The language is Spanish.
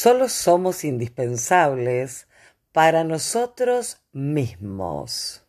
solo somos indispensables para nosotros mismos.